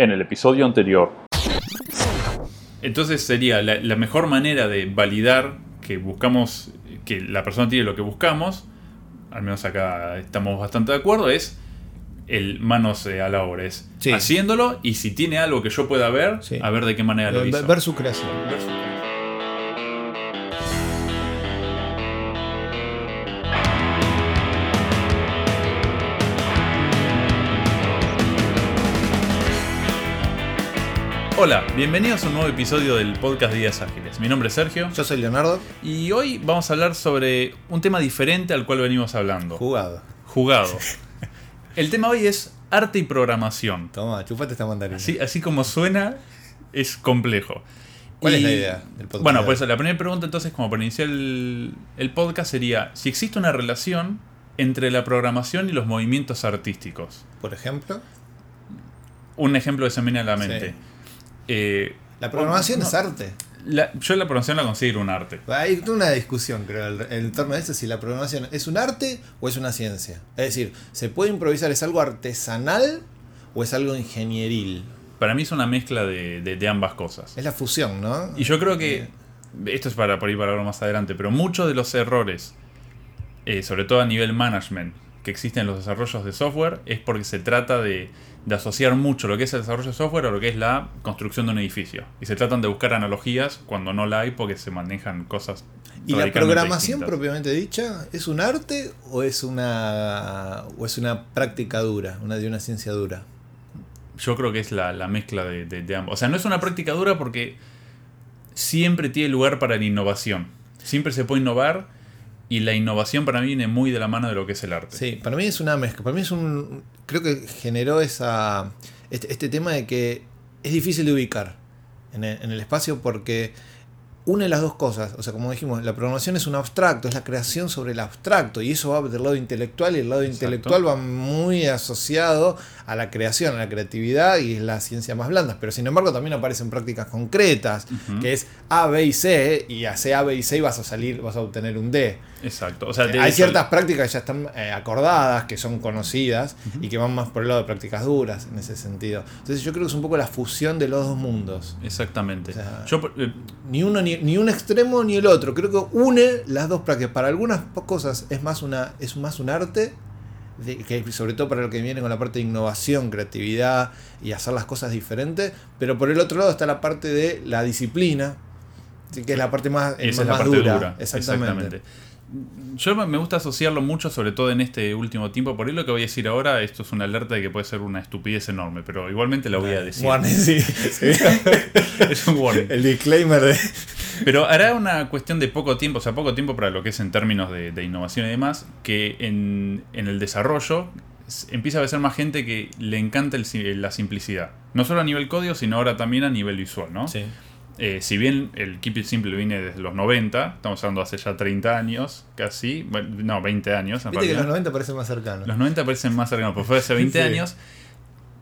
en el episodio anterior. Entonces sería la, la mejor manera de validar que buscamos, que la persona tiene lo que buscamos, al menos acá estamos bastante de acuerdo, es el manos eh, a la obra, es Sí. haciéndolo y si tiene algo que yo pueda ver, Sí. a ver de qué manera lo Ver- hizo. ver su creación. Ver su- Hola, bienvenidos a un nuevo episodio del podcast Días Ágiles. Mi nombre es Sergio Yo soy Leonardo, y hoy vamos a hablar sobre un tema diferente al cual venimos hablando. jugado. Jugado. El tema hoy es arte y programación. Toma, chupate esta mandarina. Así, así como suena, es complejo. ¿Cuál es la idea del podcast? Bueno, pues la primera pregunta entonces, como para iniciar el, el podcast, sería si existe una relación entre la programación y los movimientos artísticos. Por ejemplo, Un ejemplo que se me viene a la mente. Sí. Eh, la programación no, es arte. la- yo la programación la considero un arte. Hay una discusión, creo, en en torno a eso, si la programación es un arte o es una ciencia. Es decir, ¿se puede improvisar? ¿Es algo artesanal o es algo ingenieril? Para mí es una mezcla de, de- de ambas cosas. Es la fusión, ¿no? Y yo creo que, esto es para por ir para hablar más adelante, pero muchos de los errores, eh, sobre todo a nivel management, que existen en los desarrollos de software, es porque se trata de, de asociar mucho lo que es el desarrollo de software a lo que es la construcción de un edificio. Y se tratan de buscar analogías cuando no la hay porque se manejan cosas. ¿Y la programación distintas. propiamente dicha es un arte o es una o es una práctica dura, una de una ciencia dura? Yo creo que es la, la mezcla de, de- de ambos. O sea, no es una práctica dura porque siempre tiene lugar para la innovación. Siempre se puede innovar y la innovación para mí viene muy de la mano de lo que es el arte. Sí, para mí es una mezcla. Para mí es un. Creo que generó esa. Este, este tema de que es difícil de ubicar en el, en el espacio porque une las dos cosas. O sea, como dijimos, la programación es un abstracto, es la creación sobre el abstracto. Y eso va del lado intelectual y el lado Exacto. intelectual va muy asociado a la creación, a la creatividad y es la ciencia más blanda. Pero sin embargo también aparecen prácticas concretas, que es A, B y C, y hace A, B y C y vas a salir, vas a obtener un D. Exacto. O sea, Hay ciertas prácticas que ya están eh, acordadas, que son conocidas y que van más por el lado de prácticas duras en ese sentido. Entonces yo creo que es un poco la fusión de los dos mundos. Exactamente. O sea, Yo, eh, Ni uno ni, ni un extremo ni el otro. Creo que une las dos prácticas. Para algunas cosas es más una es más un arte, de- que sobre todo para lo que viene con la parte de innovación, creatividad y hacer las cosas diferentes. Pero por el otro lado está la parte de la disciplina, que es la parte más, esa más es la parte dura. dura. Exactamente. Yo me me gusta asociarlo mucho, sobre todo en este último tiempo. Por ahí lo que voy a decir ahora, esto es una alerta de que puede ser una estupidez enorme, pero igualmente la voy a decir. Warning, sí, sí. es un warning. El disclaimer de. Pero hará una cuestión de poco tiempo, o sea, poco tiempo para lo que es en términos de, de innovación y demás, que en, en el desarrollo empieza a ser más gente que le encanta el la simplicidad. No solo a nivel código, sino ahora también a nivel visual, ¿no? Sí. Eh, si bien el Keep It Simple viene desde los 90, estamos hablando hace ya 30 años, casi, bueno, no, 20 años en Viste que realidad. los 90 parecen más cercanos. Los 90 parecen más cercanos, pero fue hace 20 Sí. años.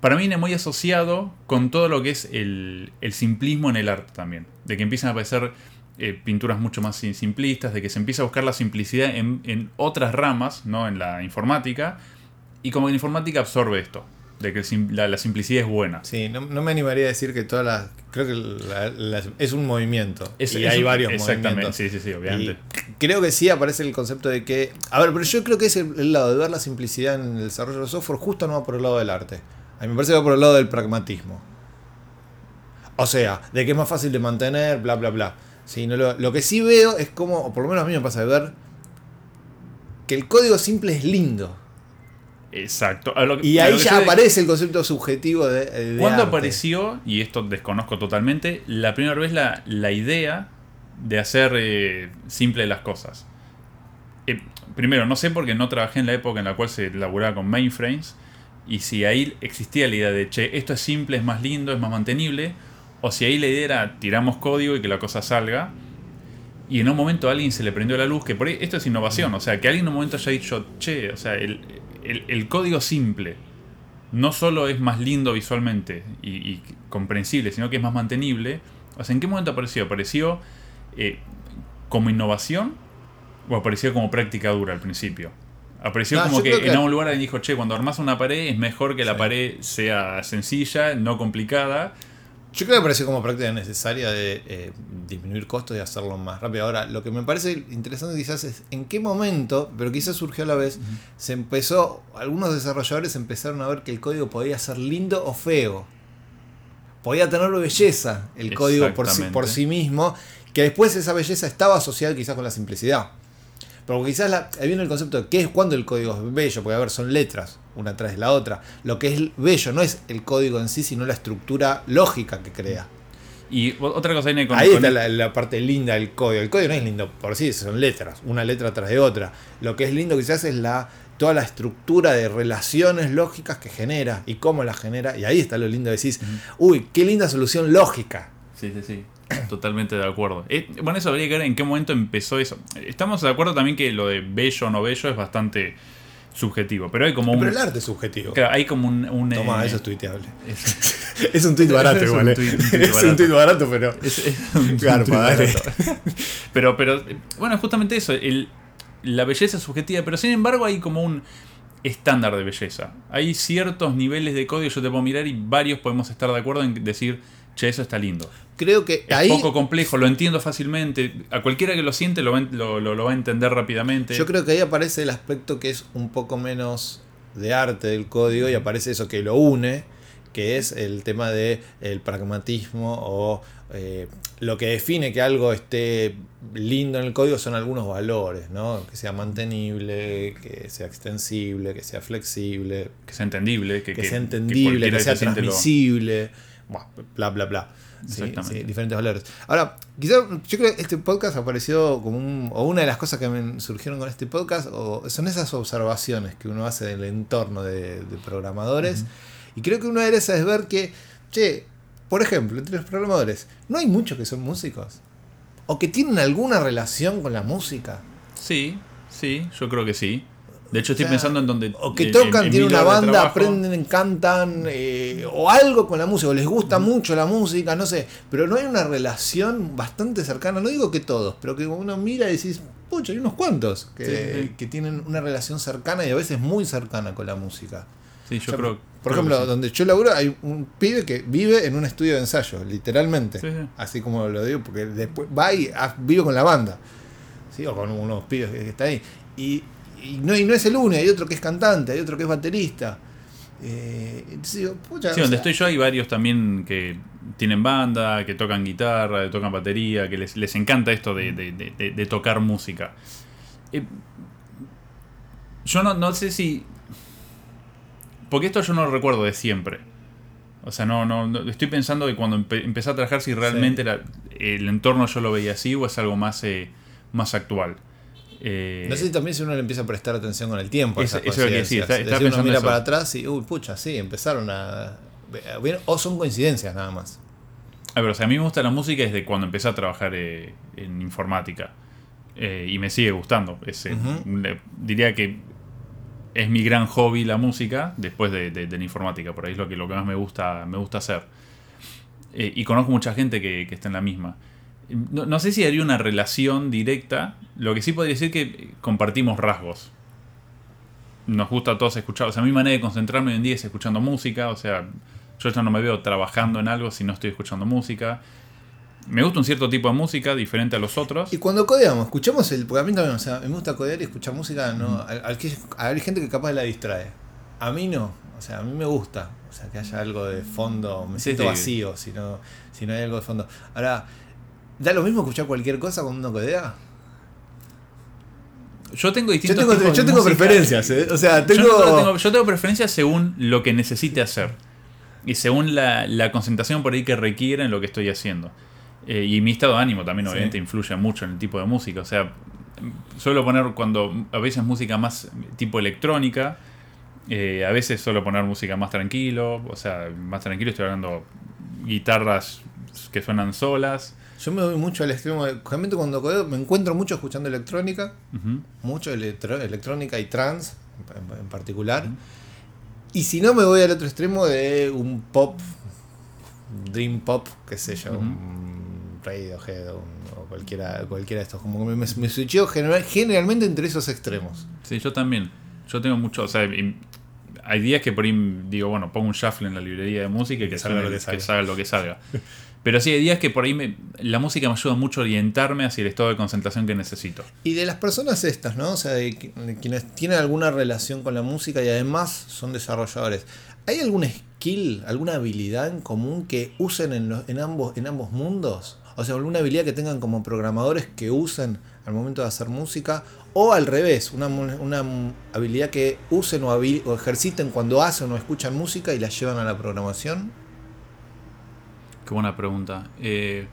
Para mí viene muy asociado con todo lo que es el, el simplismo en el arte también. De que empiezan a aparecer eh, pinturas mucho más sim- simplistas, de que se empieza a buscar la simplicidad en, en otras ramas, no en la informática. Y como que la informática absorbe esto, de que el la, la simplicidad es buena. Sí, no, no me animaría a decir que todas las. Creo que la- la- es un movimiento. Es- y es hay un- varios Exactamente, movimientos. sí, sí, sí, obviamente. Y creo que sí aparece el concepto de que. A ver, pero yo creo que es el, el lado de ver la simplicidad en el desarrollo de software, justo no va por el lado del arte. A mí me parece que va por el lado del pragmatismo. O sea, de que es más fácil de mantener, bla, bla, bla. Sí, no lo, lo que sí veo es como, o por lo menos a mí me pasa de ver, que el código simple es lindo. Exacto. Lo Y ahí ya aparece el concepto subjetivo de. de ¿Cuándo arte. apareció, y esto desconozco totalmente, la primera vez la, la idea de hacer eh, simple las cosas? Eh, primero, no sé porque no trabajé en la época en la cual se laburaba con mainframes, y si ahí existía la idea de, che, esto es simple, es más lindo, es más mantenible, o si ahí la idea era, tiramos código y que la cosa salga, y en un momento a alguien se le prendió la luz, que por ahí, esto es innovación, o sea, que alguien en un momento haya dicho, che, o sea, el, el- código simple no solo es más lindo visualmente y, y comprensible, sino que es más mantenible. O sea, ¿en qué momento apareció? ¿Apareció eh, como innovación o apareció como práctica dura al principio? Apareció como que, en algún lugar alguien dijo, che, cuando armas una pared es mejor que la Sí. pared sea sencilla, no complicada. Yo creo que pareció como práctica necesaria de eh, disminuir costos y hacerlo más rápido. Ahora, lo que me parece interesante quizás es en qué momento, pero quizás surgió a la vez, se empezó, algunos desarrolladores empezaron a ver que el código podía ser lindo o feo. Podía tener belleza el código por sí, por sí mismo, que después esa belleza estaba asociada quizás con la simplicidad. Pero quizás la- ahí viene el concepto de qué es cuando el código es bello, porque a ver, son letras, una tras de la otra. Lo que es bello no es el código en sí, sino la estructura lógica que crea. Y otra cosa con... Ahí con- está la, la parte linda del código. El código no es lindo por sí, son letras, una letra tras de otra. Lo que es lindo quizás es la toda la estructura de relaciones lógicas que genera y cómo las genera. Y ahí está lo lindo, decís, uy, qué linda solución lógica. Sí, sí, sí. Totalmente de acuerdo. Eh, bueno, eso habría que ver en qué momento empezó eso. Estamos de acuerdo también que lo de bello o no bello es bastante subjetivo. Pero hay como un... Pero el arte es subjetivo. claro, hay como un... un, Toma, eh, eso es tuiteable. es- Es un tuit barato igual, eh. tuit- un tuit Es un barato. tuit barato, pero... Es, es un Garpa, dale. Pero, pero, eh, bueno, justamente eso, el, la belleza es subjetiva, pero sin embargo hay como un estándar de belleza. Hay ciertos niveles de código, yo te puedo mirar y varios podemos estar de acuerdo en decir, che, eso está lindo. Creo que Es ahí... poco complejo, lo entiendo fácilmente. A cualquiera que lo siente lo va, en- lo, lo- lo va a entender rápidamente. Yo creo que ahí aparece el aspecto que es un poco menos de arte del código y aparece eso que lo une, que es el tema de el pragmatismo o eh, lo que define que algo esté lindo en el código son algunos valores, ¿no? Que sea mantenible, que sea extensible, que sea flexible, que sea entendible, que, que, que- sea entendible, que, sea lo- transmisible, bla, bla, bla. Sí, diferentes valores. Ahora, quizás yo creo que este podcast apareció como un, o una de las cosas que me surgieron con este podcast, o son esas observaciones que uno hace del entorno de, de programadores. Y creo que una de esas es ver que, che, por ejemplo, entre los programadores, no hay muchos que son músicos. O que tienen alguna relación con la música. Sí, sí, yo creo que sí. De hecho, estoy O sea, pensando en donde. O que en- tocan, tienen una banda, aprenden, cantan, eh, o algo con la música, o les gusta mucho la música, no sé. Pero no hay una relación bastante cercana, no digo que todos, pero que uno mira y decís, pucha, hay unos cuantos que, Sí, sí, sí. que tienen una relación cercana y a veces muy cercana con la música. Sí, yo O sea, creo. Por creo ejemplo, sí. donde yo laburo hay un pibe que vive en un estudio de ensayo, literalmente. Sí, sí. Así como lo digo, porque después va y ah, vive con la banda. ¿sí? O con unos pibes que, que están ahí. Y, y no, y no es el único, hay otro que es cantante, hay otro que es baterista. Eh, entonces digo, pucha, Sí, donde sea, estoy yo hay varios también que tienen banda, que tocan guitarra, que tocan batería, que les, les encanta esto de, de- de- de- tocar música. Eh, yo no, no sé si... Porque esto yo no lo recuerdo de siempre. O sea, no, no, no- estoy pensando de cuando empe- empecé a trabajar si realmente la- el entorno yo lo veía así o es algo más, eh, más actual. Eh, No sé si también si uno le empieza a prestar atención con el tiempo. a Eso- esas eso es lo que decía, está- Es estaba decir, uno mira eso. para atrás y, uy, pucha, sí, empezaron a. O son coincidencias nada más. A ver, o sea, a mí me gusta la música desde cuando empecé a trabajar eh, en informática. Eh, y me sigue gustando. Es, diría que es mi gran hobby la música después de, de- de la informática. Por ahí es lo que, lo que más me gusta, me gusta hacer. Y conozco mucha gente que, que está en la misma. No, no sé si haría una relación directa. Lo que sí podría decir que compartimos rasgos. Nos gusta a todos escuchar. O sea, mi manera de concentrarme hoy en día es escuchando música. O sea, yo ya no me veo trabajando en algo si no estoy escuchando música. Me gusta un cierto tipo de música diferente a los otros. Y cuando codeamos, escuchamos el. Porque a mí también, o sea, me gusta codear y escuchar música. No, al- al que- hay gente que capaz la distrae. A mí no. O sea, a mí me gusta. O sea, que haya algo de fondo. Me Sí, siento sí. vacío si no, si no hay algo de fondo. Ahora, ¿da lo mismo escuchar cualquier cosa cuando uno codea? Yo tengo Yo distintos tengo, tipos yo de tengo música. preferencias, ¿eh? O sea, Yo, tengo. no tengo, yo tengo preferencias según lo que necesite hacer. Y según la, la concentración por ahí que requiera en lo que estoy haciendo. Eh, y mi estado de ánimo también Sí. obviamente influye mucho en el tipo de música. O sea, suelo poner cuando a veces música más tipo electrónica. eh, a veces suelo poner música más tranquilo. O sea, más tranquilo estoy hablando guitarras que suenan solas. Yo me voy mucho al extremo. de- Realmente cuando me encuentro mucho escuchando electrónica. Mucho electro- electrónica y trance en, en particular. Y si no, me voy al otro extremo de un pop, dream pop, qué sé yo, Ujú. un Radiohead o, un- o cualquiera, cualquiera de estos. Como que me, me switcheo general- generalmente entre esos extremos. Sí, yo también. Yo tengo mucho, o sea, y- hay días que por ahí digo, bueno, pongo un shuffle en la librería de música y que, salga suene- lo que salga. salga lo que salga. Pero sí, hay días que por ahí la música me ayuda mucho a orientarme hacia el estado de concentración que necesito. Y de las personas estas, ¿no? O sea, de, qui- de quienes tienen alguna relación con la música y además son desarrolladores. ¿Hay algún skill, alguna habilidad en común que usen en, los- en, ambos, en ambos mundos? O sea, alguna habilidad que tengan como programadores que usen al momento de hacer música. O al revés, una, una habilidad que usen o, o ejerciten cuando hacen o escuchan música y la llevan a la programación. Qué buena pregunta. Eh,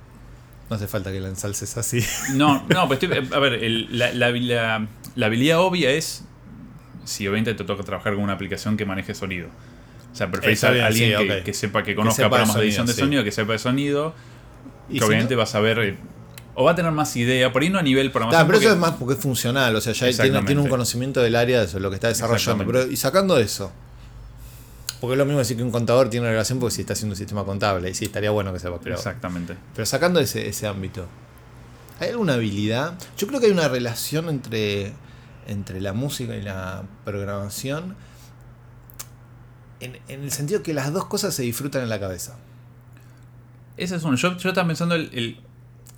No hace falta que la ensalces así. no, no, pues estoy- a ver, el- la, la- la- la habilidad obvia es si obviamente te toca trabajar con una aplicación que maneje sonido. O sea, preferís a alguien sí, que, que sepa, que conozca sepa de programas de edición de sí. sonido, que sepa de sonido, Y que si obviamente no- va a saber, o va a tener más idea, por ahí no a nivel programación. Claro, pero eso es más porque es funcional, o sea, ya tiene, un conocimiento del área de lo que está desarrollando. Pero, y sacando eso, porque es lo mismo decir que un contador tiene una relación porque si está haciendo un sistema contable, y sí, estaría bueno que sepa, pero, Exactamente. pero sacando ese, ese ámbito, ¿hay alguna habilidad? Yo creo que hay una relación entre, entre la música y la programación, en, en el sentido que las dos cosas se disfrutan en la cabeza. Ese es uno. Yo, yo estaba pensando el, el-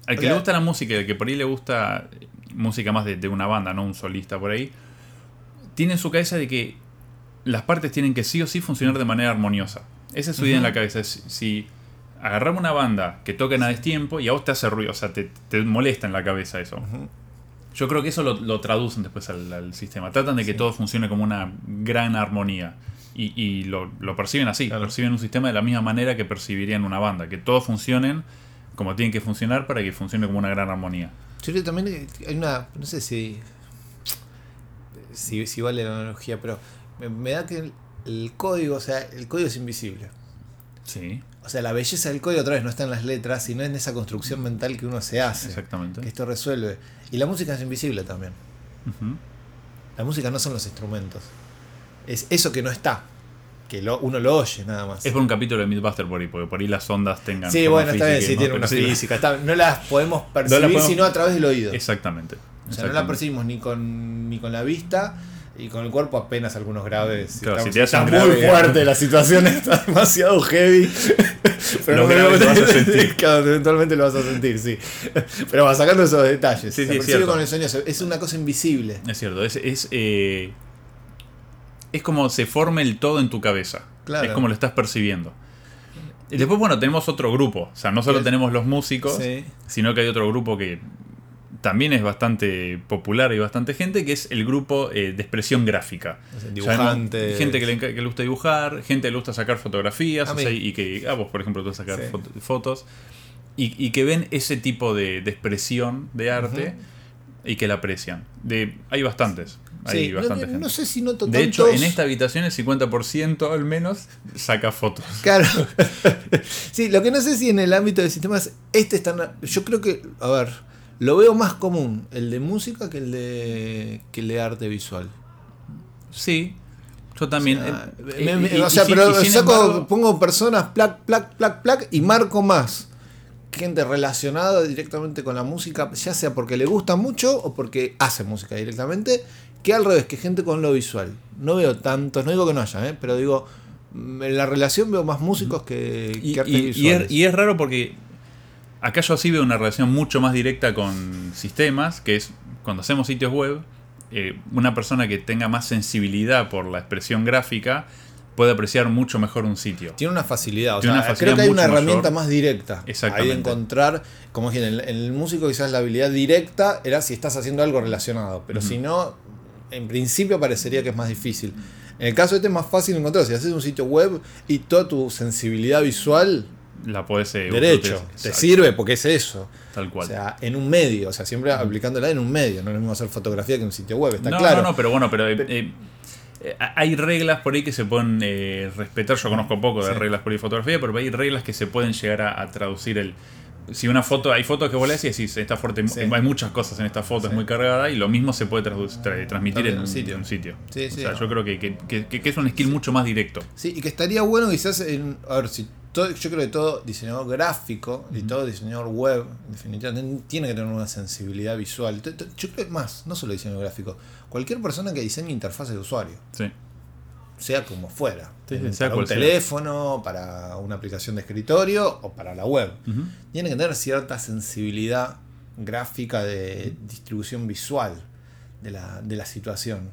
al que O sea- le gusta la música y al que por ahí le gusta música más de, de una banda, no un solista por ahí, tiene en su cabeza de que las partes tienen que sí o sí funcionar de manera armoniosa. Esa es su idea en la cabeza. Si agarramos una banda que toca a destiempo y a vos te hace ruido, o sea, te, te molesta en la cabeza eso. Yo creo que eso lo, lo traducen después al, al sistema. Tratan de que Sí. todo funcione como una gran armonía. Y, y lo, lo perciben así. Claro. Perciben un sistema de la misma manera que percibirían una banda. Que todos funcionen como tienen que funcionar para que funcione como una gran armonía. Yo creo que también hay una. No sé si. Si, si vale la analogía, pero me, me da que el, el código, o sea, el código es invisible. Sí, O sea, la belleza del código otra vez no está en las letras, sino en esa construcción mental que uno se hace. exactamente. Que esto resuelve. Y la música es invisible también. La música no son los instrumentos. Es eso que no está. Que lo, uno lo oye nada más. Es por un capítulo de Mythbuster por ahí, porque por ahí las ondas tengan. Sí, bueno, está bien, sí, ¿no? tiene una sí, física. está- no las podemos percibir podemos- sino a través del oído. Exactamente. O sea, no la exactamente. percibimos ni con, ni con la vista y con el cuerpo apenas algunos graves. Claro, está, si te hacen está grave, muy fuerte, la situación está demasiado heavy. Pero Lo vas a sentir. Claro, eventualmente lo vas a sentir, sí. Pero va sacando esos detalles. Sí, sí, es con el sueño, es una cosa invisible. Es cierto, es, es, eh, es como se forma el todo en tu cabeza. Claro. Es como lo estás percibiendo. Y después, bueno, tenemos otro grupo. O sea, no solo tenemos los músicos, Sí. sino que hay otro grupo que también es bastante popular y bastante gente, que es el grupo eh, de expresión gráfica. Dibujantes. gente que le, que le gusta dibujar, gente que le gusta sacar fotografías, A o sea, y que, ah, vos por ejemplo, te vas a sacar Sí. foto- fotos, y, y que ven ese tipo de, de expresión de arte y que la aprecian. De, hay bastantes, hay Sí, no, no sé si noto de hecho, en esta habitación el 50% al menos saca fotos. Claro. sí, lo que no sé si en el ámbito de sistemas, este está. Yo creo que, a ver, lo veo más común el de música que el de, que el de arte visual. Sí, yo también. O sea, eh, pero saco, pongo personas, plac, plac, plac, plac, y marco más. Gente relacionada directamente con la música, ya sea porque le gusta mucho o porque hace música directamente, que al revés, que gente con lo visual. No veo tantos, no digo que no haya, ¿eh? pero digo, mm, en la relación veo más músicos que, Y, que artes y- y visuales. es, y es raro porque acá yo sí veo una relación mucho más directa con sistemas, que es cuando hacemos sitios web, eh, una persona que tenga más sensibilidad por la expresión gráfica puede apreciar mucho mejor un sitio. Tiene una facilidad, o Tiene sea, una facilidad creo que hay una herramienta mayor. más directa. Exactamente. Ahí encontrar, como dije, en el, en el músico quizás la habilidad directa era si estás haciendo algo relacionado, pero si no, en principio parecería que es más difícil. En el caso de este es más fácil encontrar, si haces un sitio web y toda tu sensibilidad visual, La podés eh, derecho, te sirve porque es eso. Tal cual. O sea, en un medio, o sea, siempre aplicándola en un medio, no es lo mismo hacer fotografía que un sitio web, está no, claro. no, no, pero bueno, pero eh, eh, eh, hay reglas por ahí que se pueden respetar. Yo conozco poco de Sí. reglas por ahí de fotografía, pero hay reglas que se pueden llegar a, a traducir el. Si una foto, hay fotos que vos y decís, esta fuerte, Sí. hay muchas cosas en esta foto, Sí. es muy cargada, y lo mismo se puede tra- transmitir en en un sitio. En un sitio. Sí, o sí, sea, no. yo creo que, que- que- que es un skill mucho más directo. Sí, y que estaría bueno quizás en. A ver, si todo, yo creo que todo diseñador gráfico y todo diseñador web, definitivamente, tiene que tener una sensibilidad visual. Yo creo que más, no solo diseñador gráfico, cualquier persona que diseñe interfaces de usuario, Sí. sea como fuera, Sí, sí, en- sea para un sea. teléfono, para una aplicación de escritorio o para la web. Tiene que tener cierta sensibilidad gráfica de distribución visual de la, de la situación.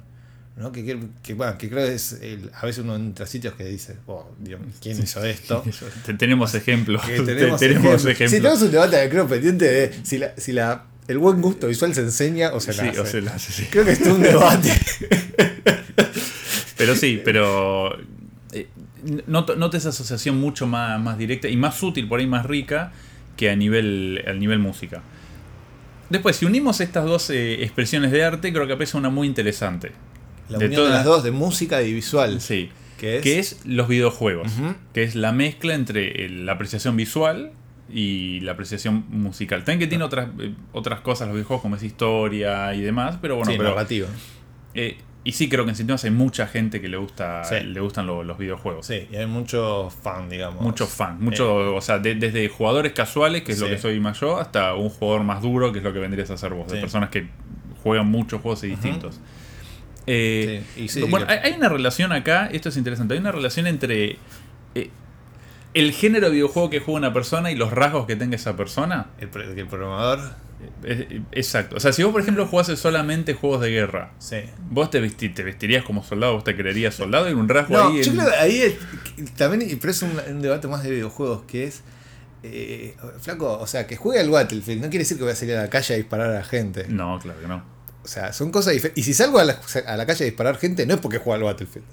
¿No? Que, que, que, bueno, que creo que es el- a veces uno entra a sitios que dice, oh, Dios, ¿quién hizo esto? Te- Tenemos ejemplos. Tenemos, ejemplos. Sí, tenemos un debate creo pendiente de si, la, si la, el buen gusto visual se enseña o se Sí, nace. o se la hace, sí. Creo que es un debate. Pero sí, pero eh, noto esa asociación mucho más, más directa y más útil, por ahí más rica, que a nivel, a nivel música. Después, si unimos estas dos eh, expresiones de arte, creo que aparece una muy interesante. La De unión de todas- las dos, de música y visual. Sí. Que es, Que es los videojuegos. Que es la mezcla entre eh, la apreciación visual y la apreciación musical. También que tiene otras, eh, otras cosas los videojuegos, como es historia y demás, pero bueno, sí, pero, narrativa. eh, y sí creo que en sistemas hay mucha gente que le gusta Sí. le gustan lo- los videojuegos. Sí, y hay mucho fan, digamos. Muchos fans, mucho, o sea, de- desde jugadores casuales, que es lo que soy más yo, hasta un jugador más duro, que es lo que vendrías a hacer vos, de personas que juegan muchos juegos y distintos. Eh, Sí, bueno, que- hay, hay una relación acá, esto es interesante, hay una relación entre eh, el género de videojuego que juega una persona y los rasgos que tenga esa persona. el, pro- el programador. Eh, exacto. O sea, si vos, por ejemplo, jugases solamente juegos de guerra, Sí. vos te, vesti- te vestirías como soldado, vos te creerías soldado, y un rasgo No, ahí. yo en- creo que ahí es- también, pero es un, un debate más de videojuegos, que es. eh, flaco, o sea, que juegue al Battlefield no quiere decir que voy a salir a la calle a disparar a la gente. No, claro que no. O sea, son cosas diferentes. Y si salgo a la, a la calle a disparar gente, no es porque juego al Battlefield.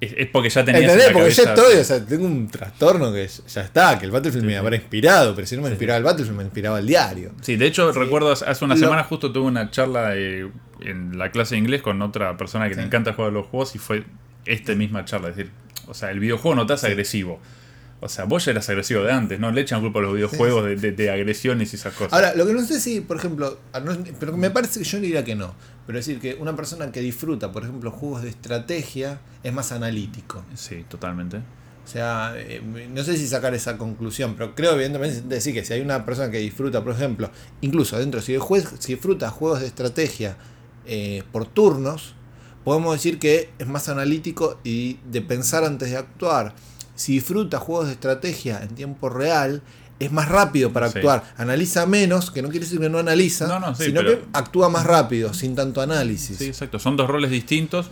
Es, es porque ya tenías. en ¿Entendés? la Porque ya cabeza- estoy, o sea, tengo un trastorno que ya está, que el Battlefield me habrá inspirado, pero si no me inspiraba el Battlefield, me inspiraba el diario. Sí, de hecho, recuerdo hace una Lo- semana justo tuve una charla eh, en la clase de inglés con otra persona que le encanta jugar a los juegos y fue esta misma charla. Es decir, o sea, el videojuego no te hace agresivo. O sea, vos ya eras agresivo de antes, ¿no? Le echan culpa a los videojuegos de, de- de agresiones y esas cosas. Ahora, lo que no sé si, por ejemplo, pero me parece que yo diría que no. Pero decir, que una persona que disfruta, por ejemplo, juegos de estrategia, es más analítico. Sí, totalmente. O sea, eh, no sé si sacar esa conclusión, pero creo evidentemente decir que si hay una persona que disfruta, por ejemplo, incluso dentro, si, jue- si disfruta juegos de estrategia eh, por turnos, podemos decir que es más analítico y de pensar antes de actuar. Si disfruta juegos de estrategia en tiempo real, es más rápido para Sí. actuar. Analiza menos, que no quiere decir que no analiza, No, no, sí, sino pero- que actúa más rápido, sin tanto análisis. Sí, exacto. Son dos roles distintos,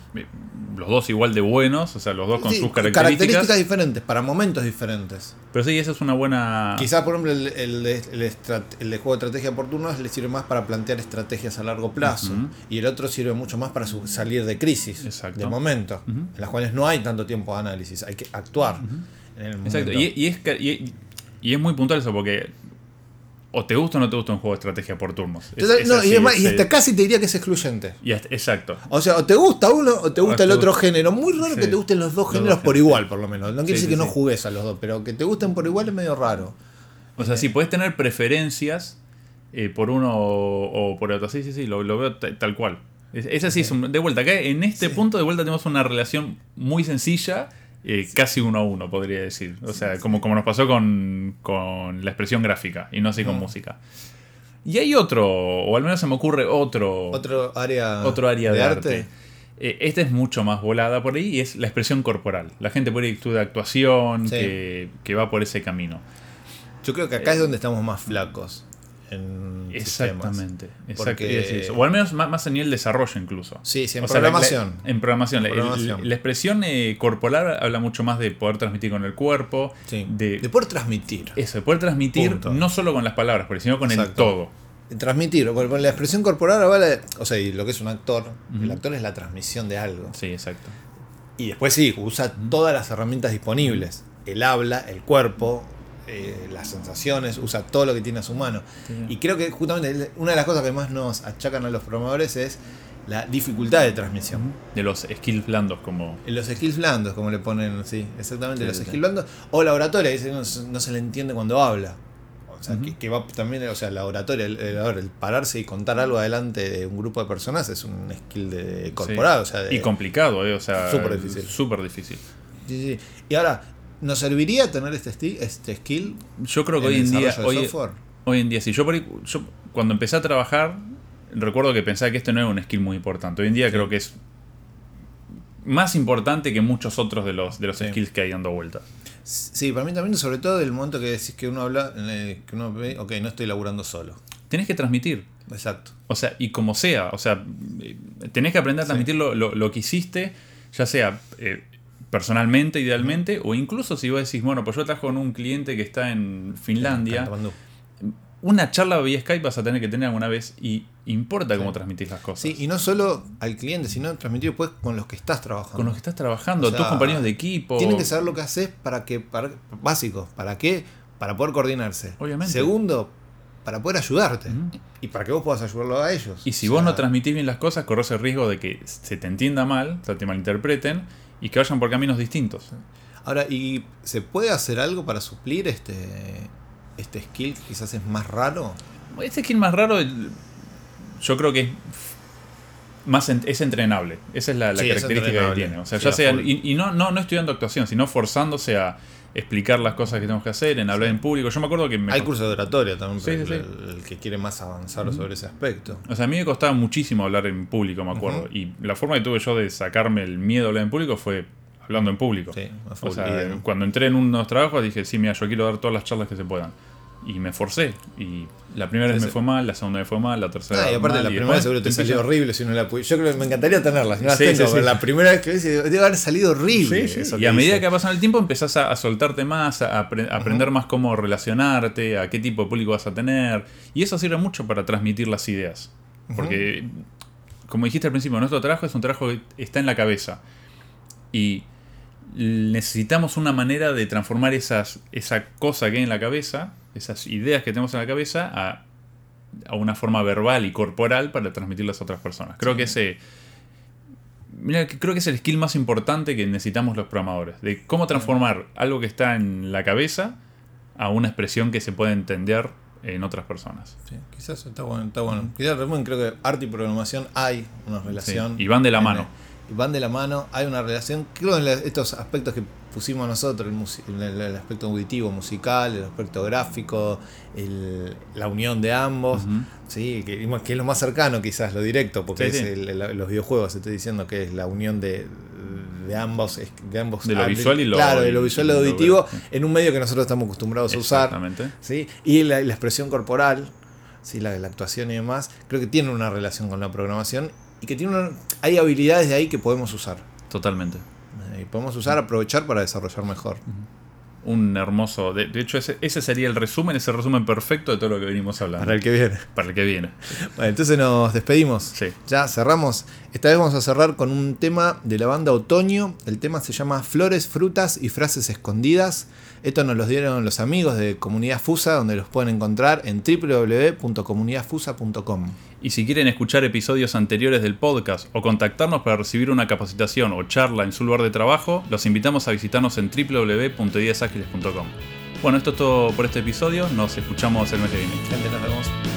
los dos igual de buenos, o sea, los dos con Sí, sus características. diferentes, para momentos diferentes. Pero sí, esa es una buena. Quizás, por ejemplo, el, el de- el estrat- el de juego de estrategia por turnos le sirve más para plantear estrategias a largo plazo. Y el otro sirve mucho más para su- salir de crisis, Exacto. de momento, en las cuales no hay tanto tiempo de análisis, hay que actuar. en el Exacto. Y, y es, y es muy puntual eso, porque o te gusta o no te gusta un juego de estrategia por turnos. Es- Entonces, es no, así, y, es más, es, y hasta eh, casi te diría que es excluyente. y hasta- exacto. O sea, o te gusta uno o te gusta O el te otro gusta- género. Muy raro Sí. que te gusten los dos Los géneros dos por géneros, igual, sí. por lo menos. No quiere Sí, decir sí, que no sí. jugues a los dos, pero que te gusten por igual es medio raro. O sea, sí, puedes tener preferencias eh, por uno o, o por otro. Sí, sí, sí, lo, lo veo ta- tal cual. Es, es así, es un- de vuelta. Acá en este punto, de vuelta, tenemos una relación muy sencilla, eh, casi uno a uno, podría decir. O sea, como, como nos pasó con, con la expresión gráfica y no así con música. Y hay otro, o al menos se me ocurre otro, Otro área, otro área de, arte. Eh, esta es mucho más volada por ahí y es la expresión corporal. La gente por ahí estudia actuación, Sí. que, que va por ese camino. Yo creo que acá es donde estamos más flacos. En sistemas. Exactamente. Porque- eso. O al menos más, más a nivel desarrollo incluso. Sí, sí, en O sea, la- programación. la- en programación. La- En el- programación. La, expresión eh, corporal habla mucho más de poder transmitir con el cuerpo. Sí. De, De poder transmitir. eso, de poder transmitir Punto. no solo con las palabras, sino con el todo. Transmitir. La expresión corporal habla de- O sea, y lo que es un actor. El actor es la transmisión de algo. Sí, exacto. Y después sí, usa todas las herramientas disponibles. El habla, el cuerpo, eh, las sensaciones, usa todo lo que tiene a su mano. Sí. Y creo que justamente una de las cosas que más nos achacan a los programadores es la dificultad de transmisión. De los skills blandos como... En Los skills blandos, como le ponen, sí, exactamente, Sí, los sí, skills blandos. O la oratoria, dice, no, se- no se le entiende cuando habla. O sea, que, que va también, o sea, la oratoria, el, pararse y contar algo adelante de un grupo de personas es un skill de corporal, o sea, de, Y complicado, eh, o sea... Súper difícil. Súper difícil. Sí, sí. Y ahora, ¿Nos serviría tener este, este skill? Yo creo que en hoy en día, hoy, en día sí. Yo, por ahí- yo cuando empecé a trabajar, recuerdo que pensaba que este no era un skill muy importante. Hoy en día creo que es más importante que muchos otros de los, de los Sí. skills que hay dando vuelta. Sí, para mí también, sobre todo del momento que decís que uno habla, que uno ve, ok, no estoy laburando solo. Tenés que transmitir. Exacto. O sea, y como sea, o sea, eh, tenés que aprender a transmitir lo, lo- lo que hiciste, ya sea eh, personalmente, idealmente, o incluso si vos decís, bueno, pues yo trabajo con un cliente que está en Finlandia, una charla vía Skype vas a tener que tener alguna vez y importa cómo transmitís las cosas. Sí, y no solo al cliente, sino transmitir después con los que estás trabajando. Con los que estás trabajando, O sea, tus compañeros de equipo. Tienen que saber lo que haces para que. Para, básico. ¿Para qué? Para poder coordinarse. Obviamente. Segundo, para poder ayudarte. Y para que vos puedas ayudarlo a ellos. Y si O vos no transmitís bien las cosas, corres el riesgo de que se te entienda mal, o sea, te malinterpreten y que vayan por caminos distintos. Ahora, ¿y se puede hacer algo para suplir este, este skill que quizás es más raro? Este skill más raro, yo creo que es más en- es entrenable. Esa es la, la Sí, es característica que tiene. O sea, Sí, ya sea, y, y no, no, no estudiando actuación, sino forzándose a explicar las cosas que tenemos que hacer, en hablar en público. Yo me acuerdo que me Hay cursos de oratoria también, Sí, el, el que quiere más avanzar sobre ese aspecto. O sea, a mí me costaba muchísimo hablar en público, me acuerdo. Y la forma que tuve yo de sacarme el miedo a hablar en público fue hablando en público. Sí. O sea, cuando entré en unos trabajos dije, sí, mira, yo quiero dar todas las charlas que se puedan. Y me forcé. Y la primera vez me fue mal, la segunda me fue mal, la tercera Ah, y aparte mal, la y primera seguro te salió horrible si no la pude. Yo creo que me encantaría tenerlas, no las Sí, tengo, sí, sí. pero la primera vez que hice debe haber salido horrible. Eso Y a medida que pasando el tiempo empezás a, a soltarte más, a aprender más cómo relacionarte, a qué tipo de público vas a tener. Y eso sirve mucho para transmitir las ideas. Porque, como dijiste al principio, nuestro trabajo es un trabajo que está en la cabeza. Y necesitamos una manera de transformar esas, esa cosa que hay en la cabeza, esas ideas que tenemos en la cabeza, a, a una forma verbal y corporal para transmitirlas a otras personas. Creo que ese... Mira, creo que es el skill más importante que necesitamos los programadores. De cómo transformar algo que está en la cabeza a una expresión que se puede entender en otras personas. Sí, quizás está bueno. Está bueno. Quizás creo que arte y programación hay una relación. Sí, y van de la mano. Van de la mano, hay una relación. Creo en la- estos aspectos que pusimos nosotros, el, el- el aspecto auditivo, musical, el aspecto gráfico, el- la unión de ambos. Sí, que, que es lo más cercano quizás, lo directo, porque Sí, es sí. los videojuegos, estoy diciendo que es la unión de, de ambos, de ambos De lo ah, visual y lo- Claro, de lo visual y lo auditivo, en un medio que nosotros estamos acostumbrados a usar. ¿sí? Y la, la expresión corporal, ¿sí? la, la actuación y demás, creo que tiene una relación con la programación y que tiene una- hay habilidades de ahí que podemos usar. Totalmente. Eh, Y podemos usar, aprovechar para desarrollar mejor. Un hermoso. De, de hecho, ese, ese sería el resumen, ese resumen perfecto de todo lo que venimos hablando. Para el que viene. Para el que viene. Bueno, entonces nos despedimos. Sí. Ya cerramos. Esta vez vamos a cerrar con un tema de la banda Otoño. El tema se llama Flores, Frutas y Frases Escondidas. Esto nos los dieron los amigos de Comunidad Fusa, donde los pueden encontrar en www.comunidadfusa.com. Y si quieren escuchar episodios anteriores del podcast o contactarnos para recibir una capacitación o charla en su lugar de trabajo, los invitamos a visitarnos en www.ideasagiles.com. Bueno, esto es todo por este episodio. Nos escuchamos el mes que viene. Gente, nos vemos.